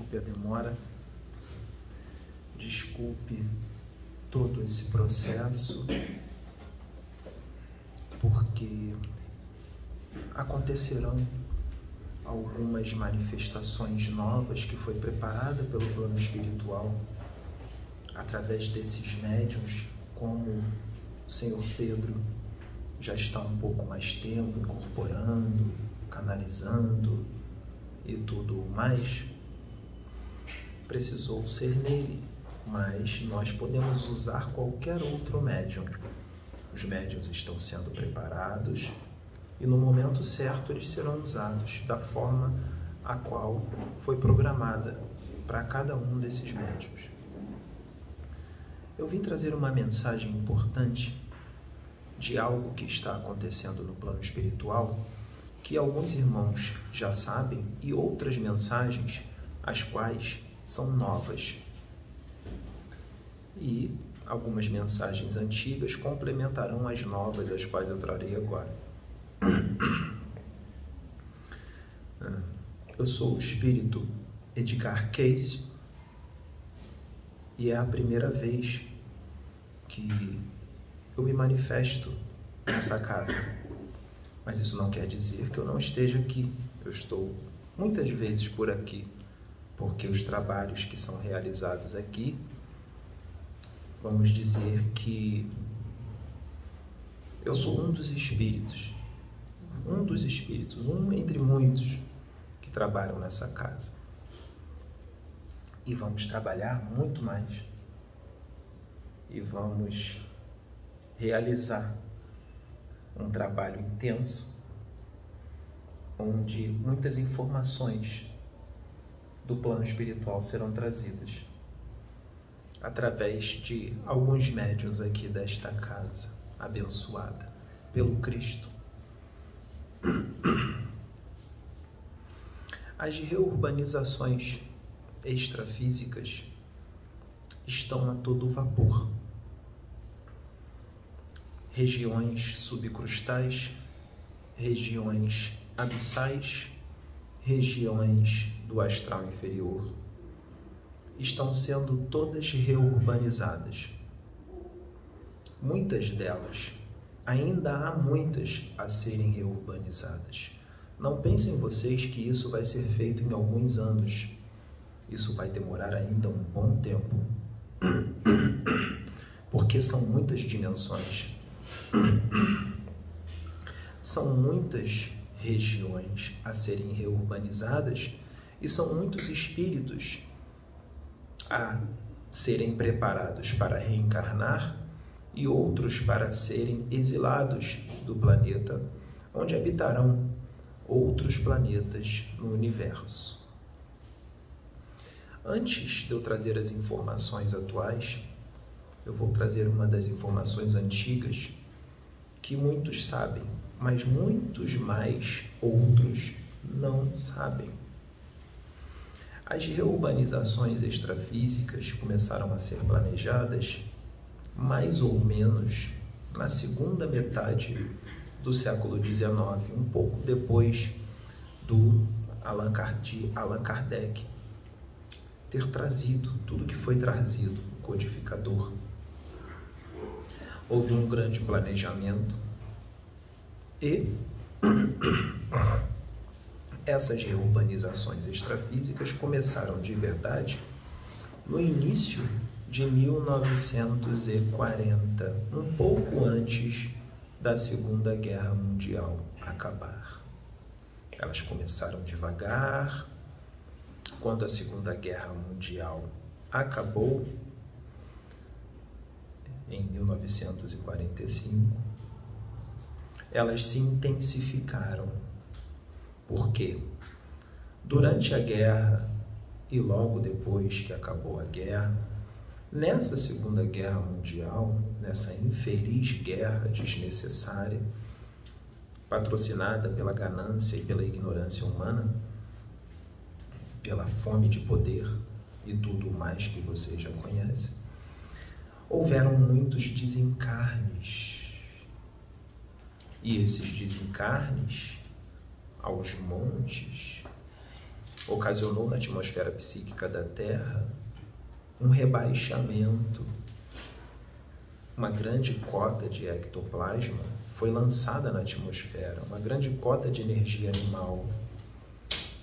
Desculpe a demora, desculpe todo esse processo, porque acontecerão algumas manifestações novas que foi preparada pelo plano espiritual através desses médiums, como o Senhor Pedro já está um pouco mais tempo incorporando, canalizando e tudo mais, precisou ser nele, mas nós podemos usar qualquer outro médium. Os médiums estão sendo preparados e no momento certo eles serão usados da forma a qual foi programada para cada um desses médiums. Eu vim trazer uma mensagem importante de algo que está acontecendo no plano espiritual que alguns irmãos já sabem e outras mensagens as quais são novas. E algumas mensagens antigas complementarão as novas, as quais eu trarei agora. Eu sou o espírito Edgar Case e é a primeira vez que eu me manifesto nessa casa. Mas isso não quer dizer que eu não esteja aqui. Eu estou muitas vezes por aqui, porque os trabalhos que são realizados aqui, vamos dizer que eu sou um dos espíritos um dos espíritos, um entre muitos que trabalham nessa casa. E vamos trabalhar muito mais. E vamos realizar um trabalho intenso, onde muitas informações do plano espiritual serão trazidas através de alguns médiuns aqui desta casa abençoada pelo Cristo as reurbanizações extrafísicas estão a todo vapor. Regiões subcrustais, regiões abissais, regiões do astral inferior estão sendo todas reurbanizadas. Muitas delas ainda há muitas a serem reurbanizadas. Não pensem vocês que isso vai ser feito em alguns anos. Isso vai demorar ainda um bom tempo. Porque são muitas dimensões. São muitas regiões a serem reurbanizadas e são muitos espíritos a serem preparados para reencarnar e outros para serem exilados do planeta, onde habitarão outros planetas no universo. Antes de eu trazer as informações atuais, eu vou trazer uma das informações antigas que muitos sabem, mas muitos mais outros não sabem. As reurbanizações extrafísicas começaram a ser planejadas mais ou menos na segunda metade do século XIX, um pouco depois do Allan Kardec ter trazido tudo que foi trazido, o codificador. Houve um grande planejamento e essas reurbanizações extrafísicas começaram de verdade no início de 1940, um pouco antes da Segunda Guerra Mundial acabar. Elas começaram devagar. Quando a Segunda Guerra Mundial acabou, em 1945, elas se intensificaram. Por quê? Durante a guerra e logo depois que acabou a guerra, Nessa Segunda Guerra Mundial, nessa infeliz guerra desnecessária, patrocinada pela ganância e pela ignorância humana, pela fome de poder e tudo mais que você já conhece, houveram muitos desencarnes. E esses desencarnes, aos montes, ocasionou na atmosfera psíquica da Terra um rebaixamento. Uma grande cota de ectoplasma foi lançada na atmosfera, uma grande cota de energia animal.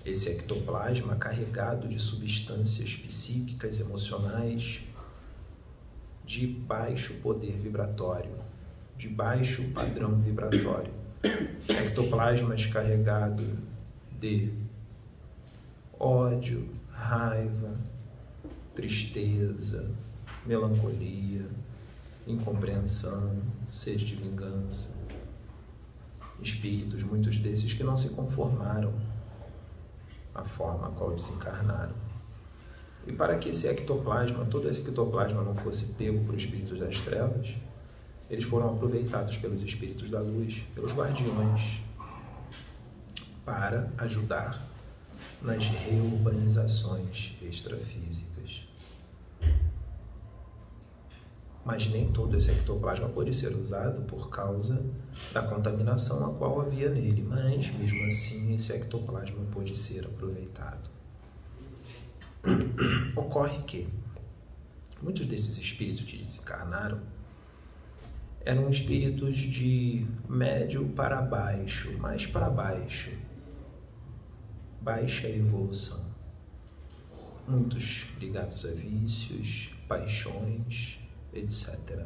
Esse ectoplasma carregado de substâncias psíquicas, emocionais, de baixo poder vibratório, de baixo padrão vibratório. Ectoplasmas carregado de ódio, raiva, tristeza, melancolia, incompreensão, sede de vingança. Espíritos, muitos desses que não se conformaram à forma a qual desencarnaram. E para que esse ectoplasma, todo esse ectoplasma não fosse pego por espíritos das trevas, eles foram aproveitados pelos espíritos da luz, pelos guardiões, para ajudar nas reurbanizações extrafísicas. Mas nem todo esse ectoplasma pode ser usado por causa da contaminação a qual havia nele, mas mesmo assim esse ectoplasma pode ser aproveitado. Ocorre que muitos desses espíritos que desencarnaram eram espíritos de médio para baixo, mais para baixo, baixa evolução. Muitos ligados a vícios, paixões, etc.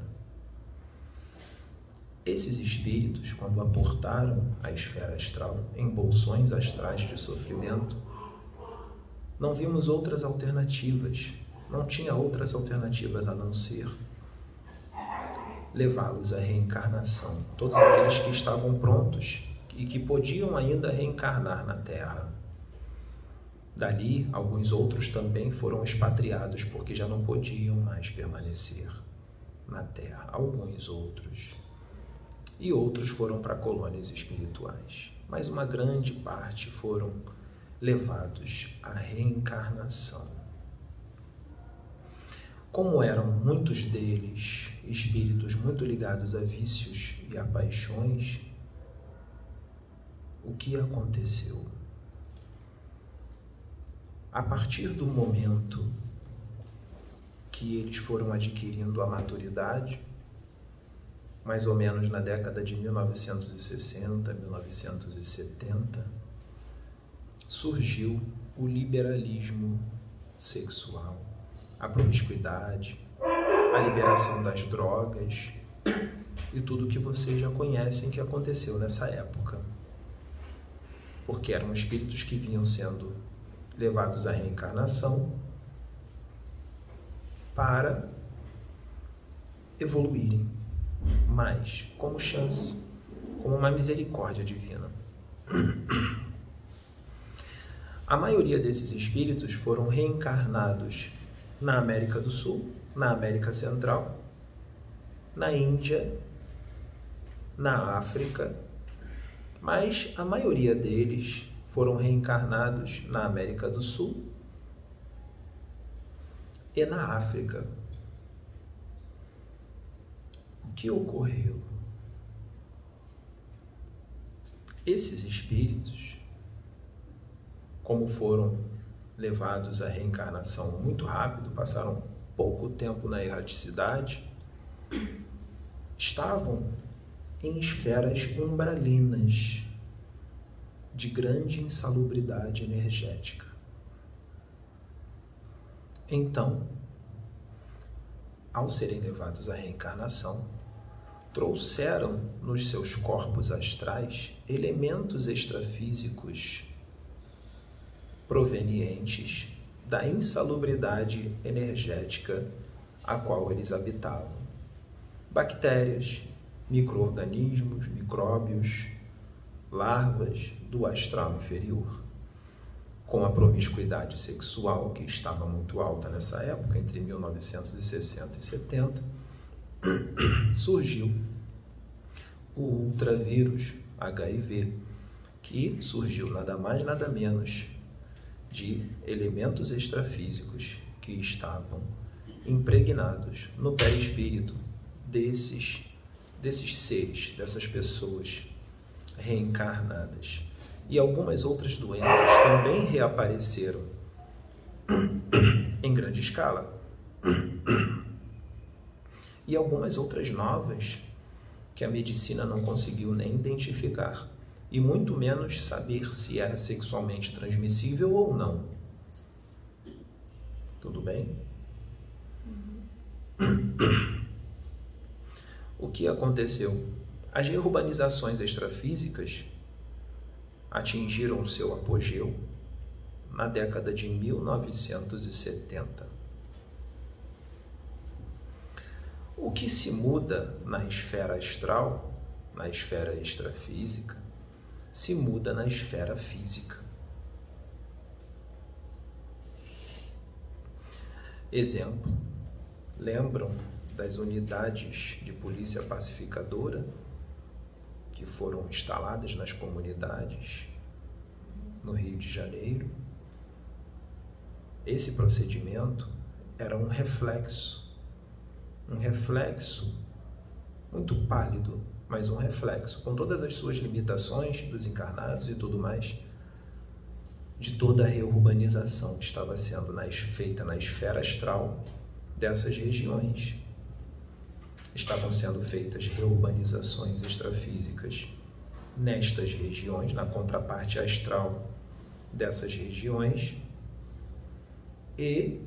Esses espíritos, quando aportaram a esfera astral em bolsões astrais de sofrimento, não vimos outras alternativas, não tinha outras alternativas a não ser levá-los à reencarnação. Todos aqueles que estavam prontos e que podiam ainda reencarnar na Terra. Dali, alguns outros também foram expatriados porque já não podiam mais permanecer na Terra. Alguns outros. E outros foram para colônias espirituais. Mas uma grande parte foram levados à reencarnação. Como eram muitos deles espíritos muito ligados a vícios e a paixões, o que aconteceu? A partir do momento que eles foram adquirindo a maturidade, mais ou menos na década de 1960, 1970, surgiu o liberalismo sexual a promiscuidade, a liberação das drogas e tudo que vocês já conhecem que aconteceu nessa época. Porque eram espíritos que vinham sendo levados à reencarnação para evoluírem mais, como chance, como uma misericórdia divina. A maioria desses espíritos foram reencarnados na América do Sul, na América Central, na Índia, na África, mas a maioria deles foram reencarnados na América do Sul e na África. O que ocorreu? Esses espíritos, como foram levados à reencarnação muito rápido, passaram pouco tempo na erraticidade, estavam em esferas umbralinas de grande insalubridade energética. Então, ao serem levados à reencarnação, trouxeram nos seus corpos astrais elementos extrafísicos provenientes da insalubridade energética a qual eles habitavam. Bactérias, microorganismos, micróbios, larvas do astral inferior. Com a promiscuidade sexual que estava muito alta nessa época, entre 1960 e 70, surgiu o ultravírus HIV, que surgiu nada mais nada menos de elementos extrafísicos que estavam impregnados no perispírito desses desses seres, dessas pessoas reencarnadas. E algumas outras doenças também reapareceram em grande escala. E algumas outras novas que a medicina não conseguiu nem identificar, e muito menos saber se era sexualmente transmissível ou não. Tudo bem? O que aconteceu? As reurbanizações extrafísicas atingiram seu apogeu na década de 1970. O que se muda na esfera astral, na esfera extrafísica, se muda na esfera física. Exemplo: lembram das unidades de polícia pacificadora que foram instaladas nas comunidades no Rio de Janeiro? Esse procedimento era um reflexo, um reflexo muito pálido, mas um reflexo, com todas as suas limitações dos encarnados e tudo mais, de toda a reurbanização que estava sendo feita na esfera astral dessas regiões. Estavam sendo feitas reurbanizações extrafísicas nestas regiões, na contraparte astral dessas regiões, e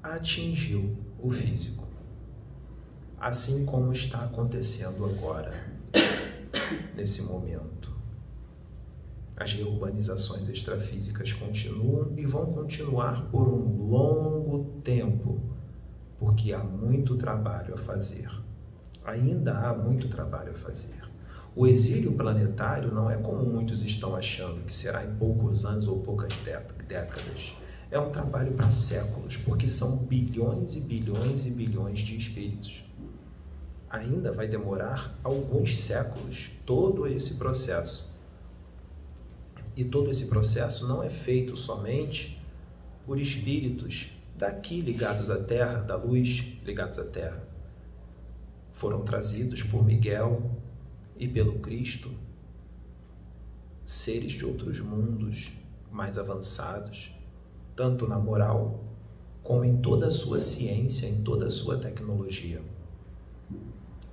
atingiu o físico. Assim como está acontecendo agora, nesse momento. As reurbanizações extrafísicas continuam e vão continuar por um longo tempo, porque há muito trabalho a fazer. Ainda há muito trabalho a fazer. O exílio planetário não é como muitos estão achando, que será em poucos anos ou poucas décadas. É um trabalho para séculos, porque são bilhões e bilhões e bilhões de espíritos. Ainda vai demorar alguns séculos todo esse processo. E todo esse processo não é feito somente por espíritos daqui ligados à Terra, da luz ligados à Terra. Foram trazidos por Miguel, e pelo Cristo, seres de outros mundos mais avançados, tanto na moral como em toda a sua ciência, em toda a sua tecnologia,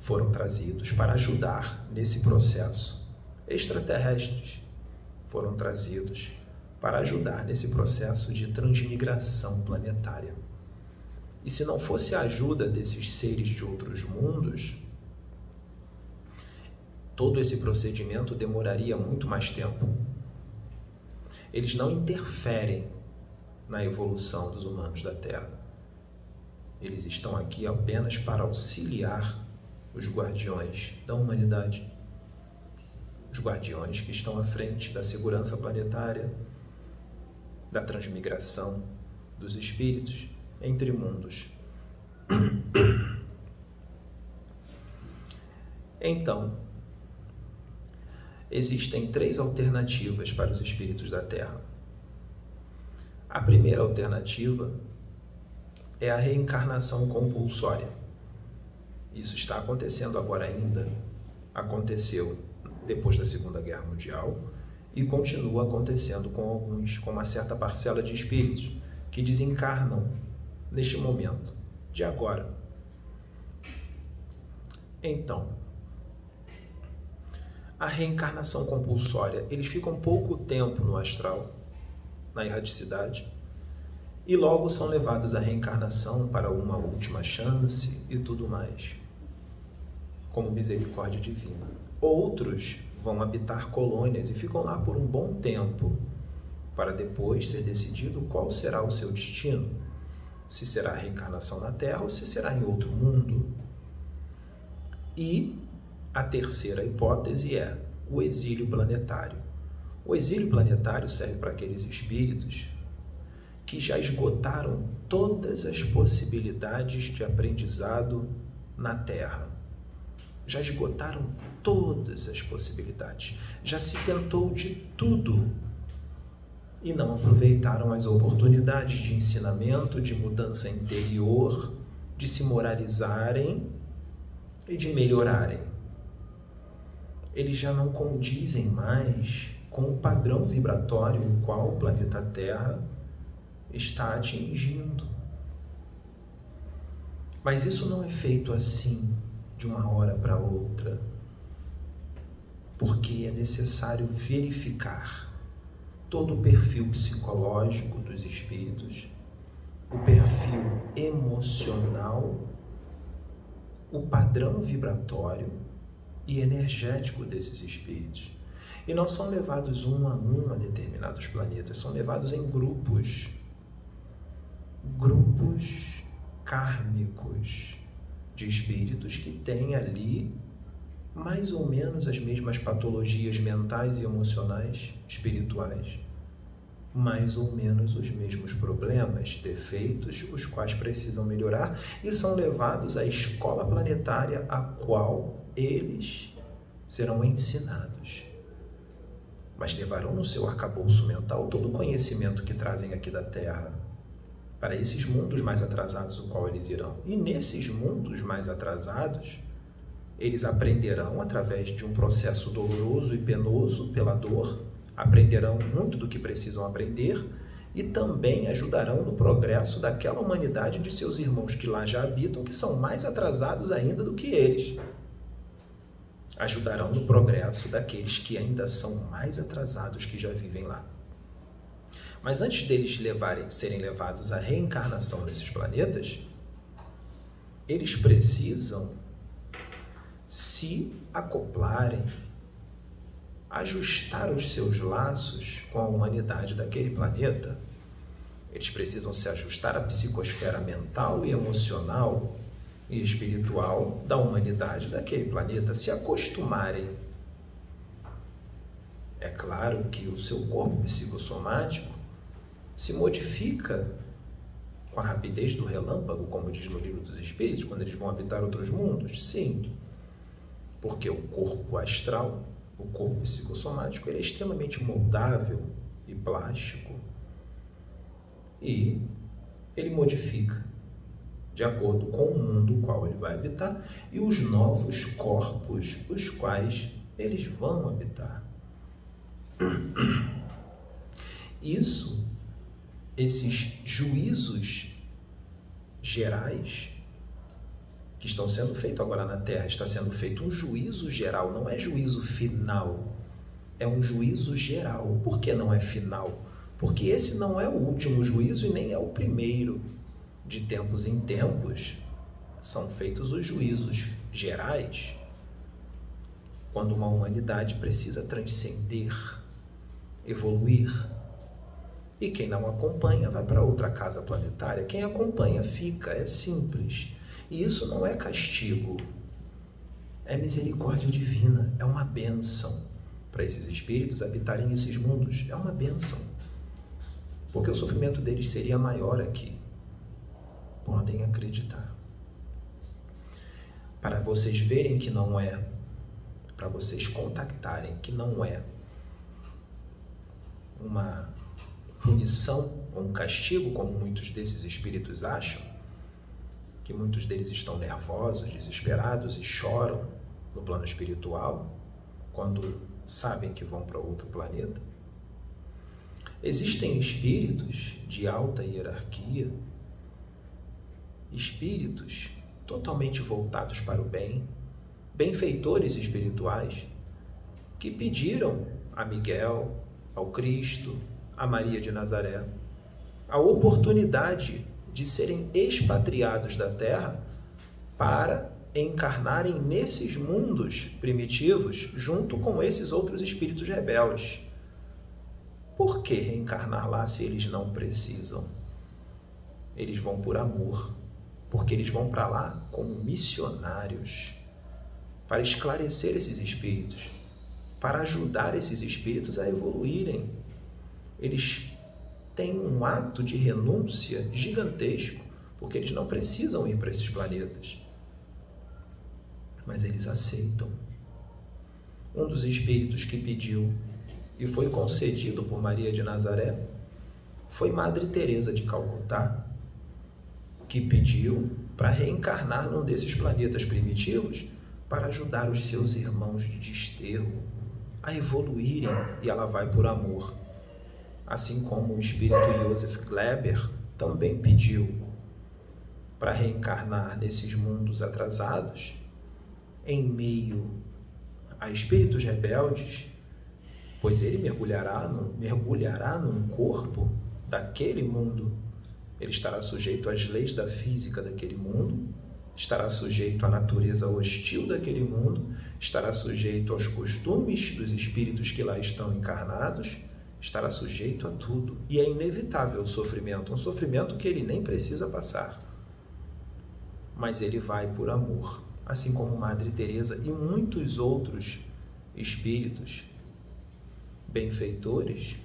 foram trazidos para ajudar nesse processo. Extraterrestres foram trazidos para ajudar nesse processo de transmigração planetária. E se não fosse a ajuda desses seres de outros mundos, todo esse procedimento demoraria muito mais tempo. Eles não interferem na evolução dos humanos da Terra. Eles estão aqui apenas para auxiliar os guardiões da humanidade, os guardiões que estão à frente da segurança planetária, da transmigração dos espíritos entre mundos. Então, existem três alternativas para os espíritos da Terra. A primeira alternativa é a reencarnação compulsória. Isso está acontecendo agora ainda. Aconteceu depois da Segunda Guerra Mundial e continua acontecendo com alguns, com uma certa parcela de espíritos que desencarnam neste momento, de agora. Então, a reencarnação compulsória. Eles ficam pouco tempo no astral, na erraticidade, e logo são levados à reencarnação para uma última chance e tudo mais, como misericórdia divina. Outros vão habitar colônias e ficam lá por um bom tempo, para depois ser decidido qual será o seu destino. Se será a reencarnação na Terra ou se será em outro mundo. E a terceira hipótese é o exílio planetário. O exílio planetário serve para aqueles espíritos que já esgotaram todas as possibilidades de aprendizado na Terra. Já esgotaram todas as possibilidades. Já se tentou de tudo e não aproveitaram as oportunidades de ensinamento, de mudança interior, de se moralizarem e de melhorarem. eles já não condizem mais com o padrão vibratório o qual o planeta Terra está atingindo. Mas isso não é feito assim, de uma hora para outra, porque é necessário verificar todo o perfil psicológico dos espíritos, o perfil emocional, o padrão vibratório e energético desses espíritos. E não são levados um a um a determinados planetas, são levados em grupos. Grupos kármicos de espíritos que têm ali mais ou menos as mesmas patologias mentais e emocionais, espirituais, mais ou menos os mesmos problemas, defeitos, os quais precisam melhorar e são levados à escola planetária a qual eles serão ensinados. Mas levarão no seu arcabouço mental todo o conhecimento que trazem aqui da Terra para esses mundos mais atrasados, o qual eles irão. E nesses mundos mais atrasados, eles aprenderão através de um processo doloroso e penoso pela dor, aprenderão muito do que precisam aprender e também ajudarão no progresso daquela humanidade de seus irmãos que lá já habitam, que são mais atrasados ainda do que eles. Ajudarão no progresso daqueles que ainda são mais atrasados que já vivem lá. Mas antes deles levarem, serem levados à reencarnação nesses planetas, eles precisam se acoplarem, ajustar os seus laços com a humanidade daquele planeta. Eles precisam se ajustar à psicosfera mental e emocional e espiritual da humanidade daquele planeta, se acostumarem. É claro que o seu corpo psicossomático se modifica com a rapidez do relâmpago, como diz no livro dos Espíritos, quando eles vão habitar outros mundos? Sim, porque o corpo astral, o corpo psicossomático, ele é extremamente moldável e plástico e ele modifica de acordo com o mundo o qual ele vai habitar e os novos corpos os quais eles vão habitar. Isso esses juízos gerais que estão sendo feitos agora na Terra, está sendo feito um juízo geral, não é juízo final, é um juízo geral. Por que não é final? Porque esse não é o último juízo e nem é o primeiro. De tempos em tempos são feitos os juízos gerais quando uma humanidade precisa transcender, evoluir, e quem não acompanha vai para outra casa planetária. Quem acompanha fica, é simples. E isso não é castigo, é misericórdia divina, é uma benção para esses espíritos habitarem esses mundos. É uma benção. Porque o sofrimento deles seria maior aqui. Podem acreditar. Para vocês verem que não é, para vocês contactarem que não é uma punição ou um castigo, como muitos desses espíritos acham, que muitos deles estão nervosos, desesperados e choram no plano espiritual quando sabem que vão para outro planeta. Existem espíritos de alta hierarquia, espíritos totalmente voltados para o bem, benfeitores espirituais, que pediram a Miguel, ao Cristo, a Maria de Nazaré a oportunidade de serem expatriados da terra para encarnarem nesses mundos primitivos junto com esses outros espíritos rebeldes. Por que reencarnar lá se eles não precisam? Eles vão por amor, porque eles vão para lá como missionários para esclarecer esses espíritos, para ajudar esses espíritos a evoluírem eles têm um ato de renúncia gigantesco, porque eles não precisam ir para esses planetas. Mas eles aceitam. Um dos espíritos que pediu e foi concedido por Maria de Nazaré foi Madre Teresa de Calcutá, que pediu para reencarnar num desses planetas primitivos para ajudar os seus irmãos de desterro a evoluírem e ela vai por amor. Assim como o espírito Joseph Kleber também pediu para reencarnar nesses mundos atrasados, em meio a espíritos rebeldes, pois ele mergulhará, no, mergulhará num corpo daquele mundo. Ele estará sujeito às leis da física daquele mundo, estará sujeito à natureza hostil daquele mundo, estará sujeito aos costumes dos espíritos que lá estão encarnados, estará sujeito a tudo. E é inevitável o sofrimento, um sofrimento que ele nem precisa passar. Mas ele vai por amor, assim como Madre Teresa e muitos outros espíritos benfeitores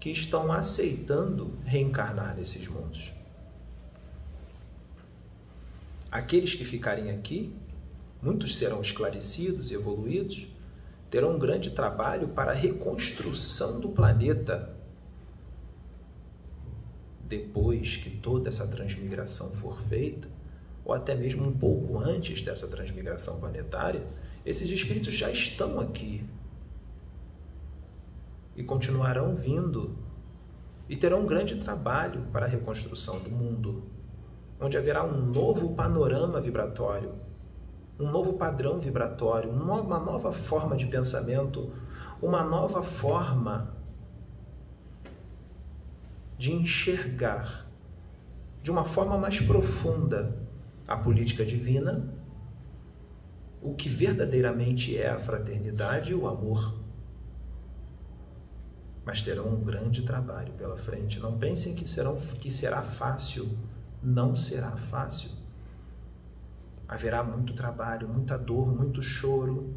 que estão aceitando reencarnar nesses mundos. Aqueles que ficarem aqui, muitos serão esclarecidos e evoluídos, terão um grande trabalho para a reconstrução do planeta. Depois que toda essa transmigração for feita, ou até mesmo um pouco antes dessa transmigração planetária, esses espíritos já estão aqui e continuarão vindo e terão um grande trabalho para a reconstrução do mundo, onde haverá um novo panorama vibratório, um novo padrão vibratório, uma nova forma de pensamento, uma nova forma de enxergar de uma forma mais profunda a política divina, o que verdadeiramente é a fraternidade e o amor mas terão um grande trabalho pela frente. Não pensem que, serão, que será fácil. Não será fácil. Haverá muito trabalho, muita dor, muito choro.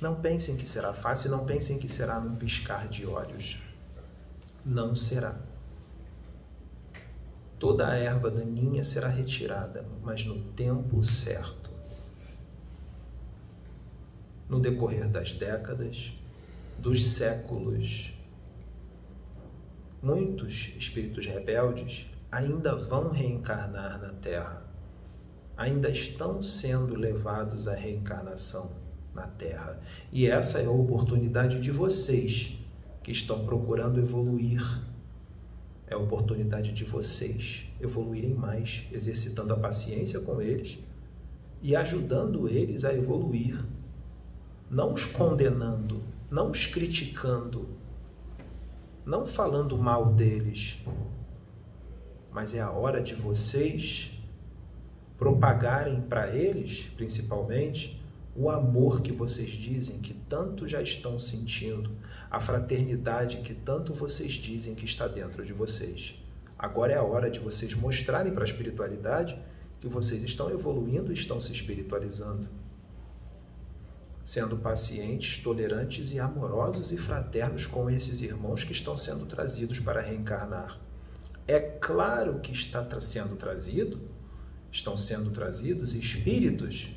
Não pensem que será fácil, não pensem que será num piscar de olhos. Não será. Toda a erva daninha será retirada, mas no tempo certo no decorrer das décadas, dos séculos. Muitos espíritos rebeldes ainda vão reencarnar na Terra, ainda estão sendo levados à reencarnação na Terra. E essa é a oportunidade de vocês que estão procurando evoluir. É a oportunidade de vocês evoluírem mais, exercitando a paciência com eles e ajudando eles a evoluir não os condenando, não os criticando, não falando mal deles, mas é a hora de vocês propagarem para eles, principalmente, o amor que vocês dizem que tanto já estão sentindo, a fraternidade que tanto vocês dizem que está dentro de vocês. Agora é a hora de vocês mostrarem para a espiritualidade que vocês estão evoluindo e estão se espiritualizando sendo pacientes, tolerantes e amorosos e fraternos com esses irmãos que estão sendo trazidos para reencarnar. É claro que está sendo trazido, estão sendo trazidos espíritos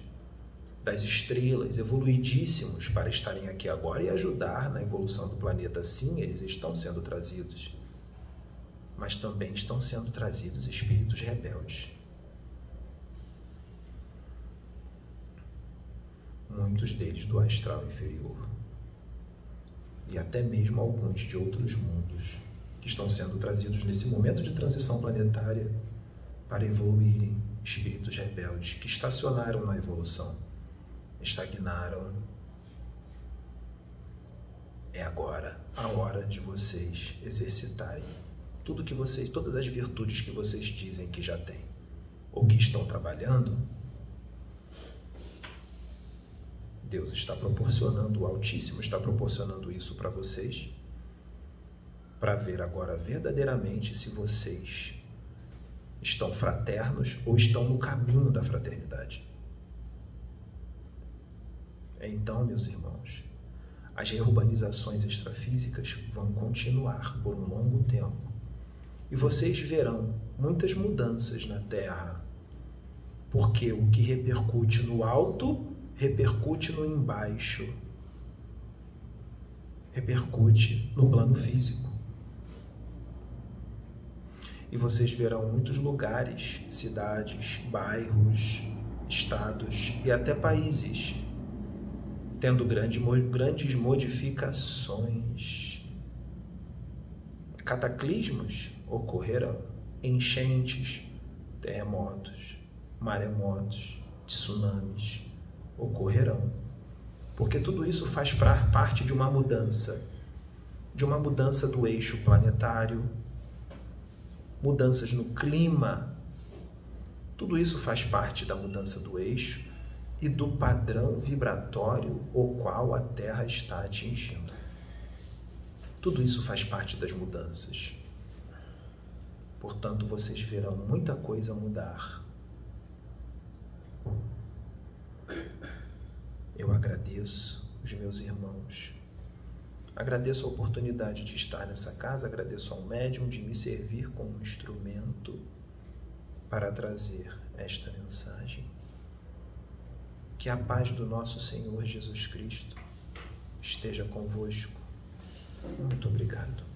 das estrelas, evoluidíssimos para estarem aqui agora e ajudar na evolução do planeta. Sim, eles estão sendo trazidos. Mas também estão sendo trazidos espíritos rebeldes muitos deles do astral inferior, e até mesmo alguns de outros mundos que estão sendo trazidos nesse momento de transição planetária para evoluírem. Espíritos rebeldes que estacionaram na evolução, estagnaram. É agora a hora de vocês exercitarem tudo que vocês, todas as virtudes que vocês dizem que já têm ou que estão trabalhando. Deus está proporcionando, o Altíssimo está proporcionando isso para vocês, para ver agora verdadeiramente se vocês estão fraternos ou estão no caminho da fraternidade. Então, meus irmãos, as reurbanizações extrafísicas vão continuar por um longo tempo. E vocês verão muitas mudanças na Terra, porque o que repercute no alto repercute no embaixo, repercute no plano físico. E vocês verão muitos lugares, cidades, bairros, estados e até países tendo grande, grandes modificações. Cataclismos ocorrerão, enchentes, terremotos, maremotos, tsunamis ocorrerão. Porque tudo isso faz parte de uma mudança, de uma mudança do eixo planetário, mudanças no clima. Tudo isso faz parte da mudança do eixo e do padrão vibratório o qual a Terra está atingindo. Tudo isso faz parte das mudanças. Portanto, vocês verão muita coisa mudar. Eu agradeço os meus irmãos. Agradeço a oportunidade de estar nessa casa, agradeço ao médium de me servir como instrumento para trazer esta mensagem. Que a paz do nosso Senhor Jesus Cristo esteja convosco. Muito obrigado.